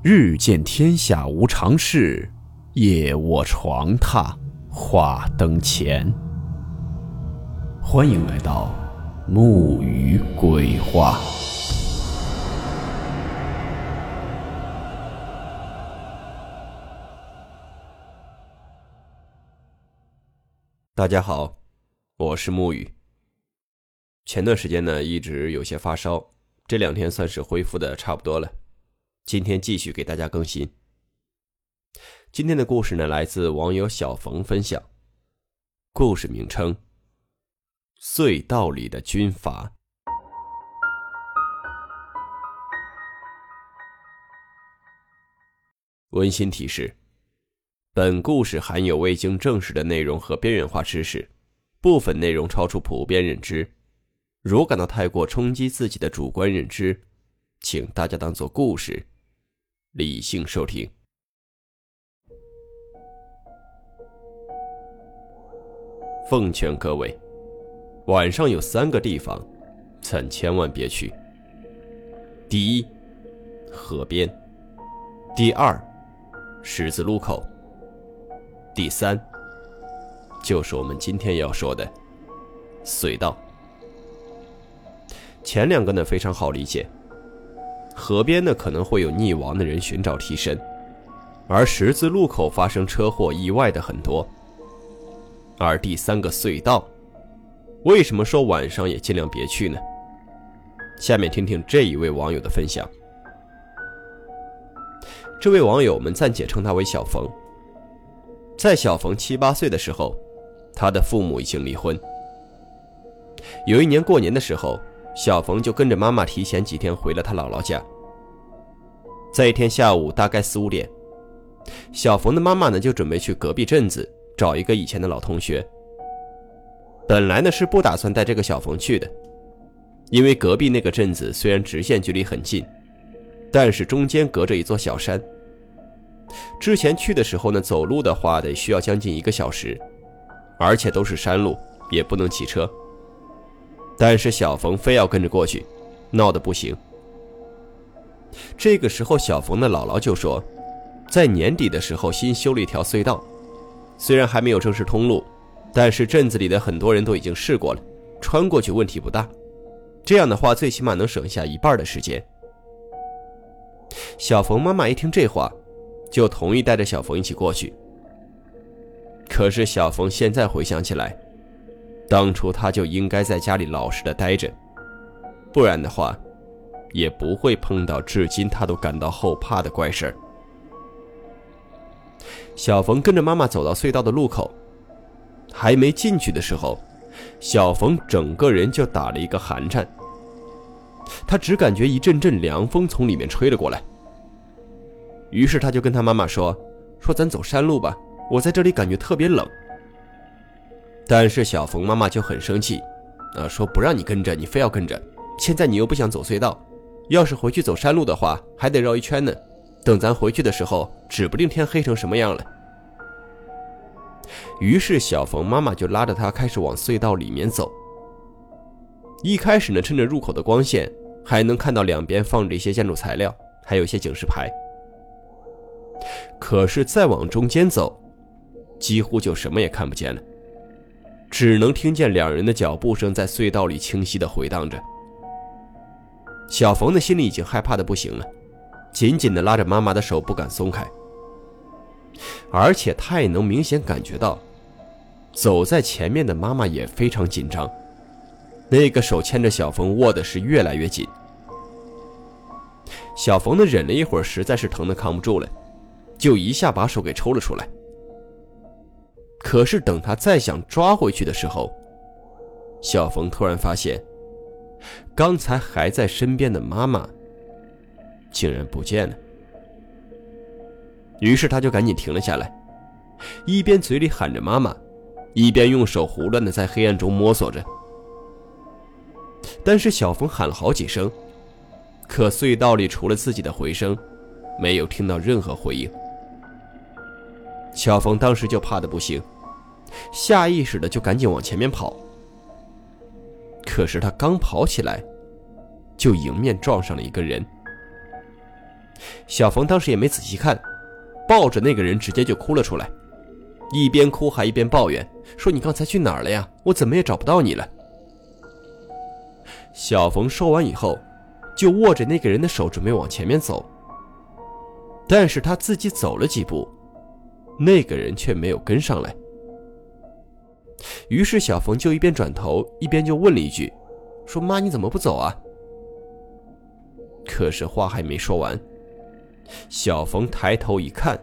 日见天下无常事，夜卧床榻话灯前。欢迎来到木鱼鬼话。大家好，我是木鱼。前段时间呢，一直有些发烧，这两天算是恢复的差不多了。今天继续给大家更新。今天的故事呢，来自网友小冯分享，故事名称：隧道里的军阀。温馨提示：本故事含有未经证实的内容和边缘化知识，部分内容超出普遍认知。如感到太过冲击自己的主观认知，请大家当做故事。理性收听。奉劝各位，晚上有三个地方，咱千万别去。第一，河边；第二，十字路口；第三，就是我们今天要说的隧道。前两个呢，非常好理解。河边呢可能会有溺亡的人寻找替身，而十字路口发生车祸意外的很多。而第三个隧道，为什么说晚上也尽量别去呢？下面听听这一位网友的分享。这位网友们暂且称他为小冯。在小冯七八岁的时候，他的父母已经离婚。有一年过年的时候。小冯就跟着妈妈提前几天回了他姥姥家。在一天下午大概四五点，小冯的妈妈呢就准备去隔壁镇子找一个以前的老同学。本来呢是不打算带这个小冯去的，因为隔壁那个镇子虽然直线距离很近，但是中间隔着一座小山。之前去的时候呢，走路的话得需要将近一个小时，而且都是山路，也不能骑车。但是小冯非要跟着过去，闹得不行。这个时候，小冯的姥姥就说，在年底的时候新修了一条隧道，虽然还没有正式通路，但是镇子里的很多人都已经试过了，穿过去问题不大。这样的话，最起码能省下一半的时间。小冯妈妈一听这话，就同意带着小冯一起过去。可是小冯现在回想起来。当初他就应该在家里老实的待着，不然的话，也不会碰到至今他都感到后怕的怪事儿。小冯跟着妈妈走到隧道的路口，还没进去的时候，小冯整个人就打了一个寒颤。他只感觉一阵阵凉风从里面吹了过来，于是他就跟他妈妈说：“说咱走山路吧，我在这里感觉特别冷。”但是小冯妈妈就很生气，啊，说不让你跟着，你非要跟着。现在你又不想走隧道，要是回去走山路的话，还得绕一圈呢。等咱回去的时候，指不定天黑成什么样了。于是小冯妈妈就拉着他开始往隧道里面走。一开始呢，趁着入口的光线，还能看到两边放着一些建筑材料，还有一些警示牌。可是再往中间走，几乎就什么也看不见了。只能听见两人的脚步声在隧道里清晰的回荡着。小冯的心里已经害怕的不行了，紧紧的拉着妈妈的手不敢松开。而且他也能明显感觉到，走在前面的妈妈也非常紧张，那个手牵着小冯握的是越来越紧。小冯呢忍了一会儿，实在是疼的扛不住了，就一下把手给抽了出来。可是等他再想抓回去的时候，小冯突然发现，刚才还在身边的妈妈竟然不见了。于是他就赶紧停了下来，一边嘴里喊着妈妈，一边用手胡乱的在黑暗中摸索着。但是小冯喊了好几声，可隧道里除了自己的回声，没有听到任何回应。小冯当时就怕的不行，下意识的就赶紧往前面跑。可是他刚跑起来，就迎面撞上了一个人。小冯当时也没仔细看，抱着那个人直接就哭了出来，一边哭还一边抱怨说：“你刚才去哪儿了呀？我怎么也找不到你了。”小冯说完以后，就握着那个人的手准备往前面走，但是他自己走了几步，那个人却没有跟上来。于是小冯就一边转头一边就问了一句：“说妈，你怎么不走啊？”可是话还没说完，小冯抬头一看，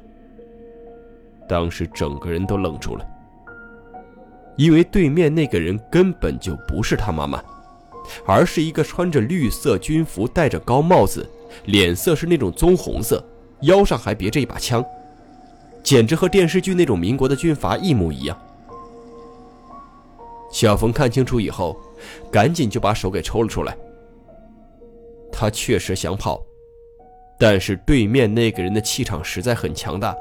当时整个人都愣住了，因为对面那个人根本就不是他妈妈，而是一个穿着绿色军服、戴着高帽子、脸色是那种棕红色、腰上还别着一把枪，简直和电视剧那种民国的军阀一模一样。小冯看清楚以后，赶紧就把手给抽了出来。他确实想跑，但是对面那个人的气场实在很强大，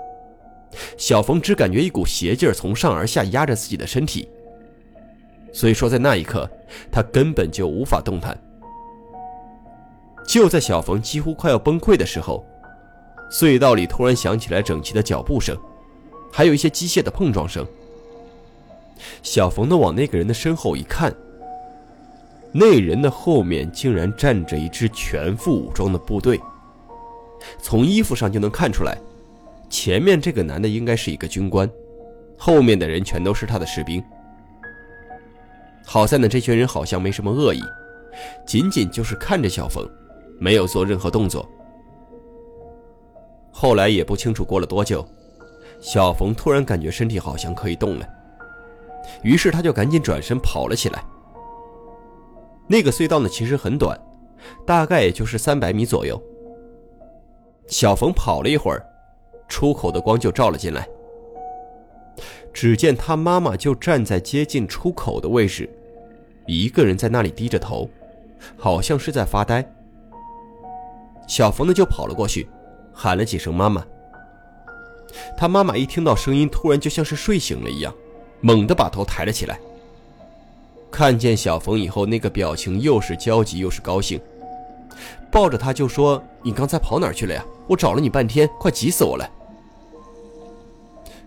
小冯只感觉一股邪劲儿从上而下压着自己的身体。所以说，在那一刻，他根本就无法动弹。就在小冯几乎快要崩溃的时候，隧道里突然响起来整齐的脚步声，还有一些机械的碰撞声。小冯的往那个人的身后一看，那人的后面竟然站着一支全副武装的部队。从衣服上就能看出来，前面这个男的应该是一个军官，后面的人全都是他的士兵。好在呢，这群人好像没什么恶意，仅仅就是看着小冯，没有做任何动作。后来也不清楚过了多久，小冯突然感觉身体好像可以动了。于是他就赶紧转身跑了起来。那个隧道呢，其实很短，大概也就是三百米左右。小冯跑了一会儿，出口的光就照了进来。只见他妈妈就站在接近出口的位置，一个人在那里低着头，好像是在发呆。小冯呢就跑了过去，喊了几声“妈妈”。他妈妈一听到声音，突然就像是睡醒了一样。猛地把头抬了起来，看见小冯以后，那个表情又是焦急又是高兴，抱着他就说：“你刚才跑哪去了呀？我找了你半天，快急死我了。”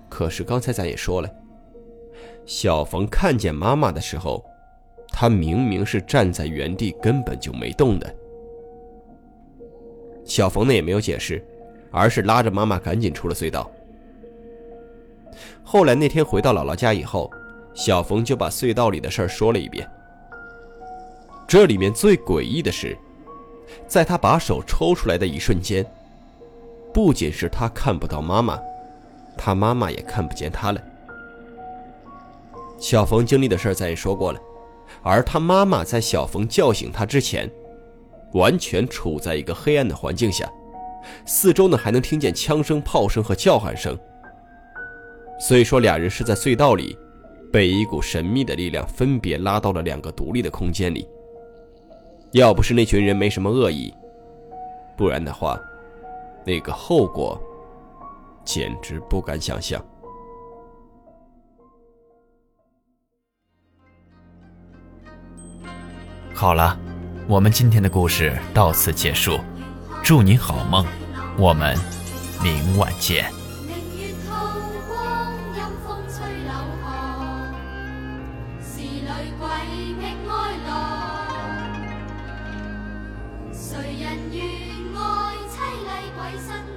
可是刚才咱也说了，小冯看见妈妈的时候，他明明是站在原地，根本就没动的。小冯呢也没有解释，而是拉着妈妈赶紧出了隧道。后来那天回到姥姥家以后，小冯就把隧道里的事儿说了一遍。这里面最诡异的是，在他把手抽出来的一瞬间，不仅是他看不到妈妈，他妈妈也看不见他了。小冯经历的事儿咱也说过了，而他妈妈在小冯叫醒他之前，完全处在一个黑暗的环境下，四周呢还能听见枪声、炮声和叫喊声。所以说，俩人是在隧道里，被一股神秘的力量分别拉到了两个独立的空间里。要不是那群人没什么恶意，不然的话，那个后果，简直不敢想象。好了，我们今天的故事到此结束，祝你好梦，我们明晚见。谁人愿爱凄厉鬼新娘？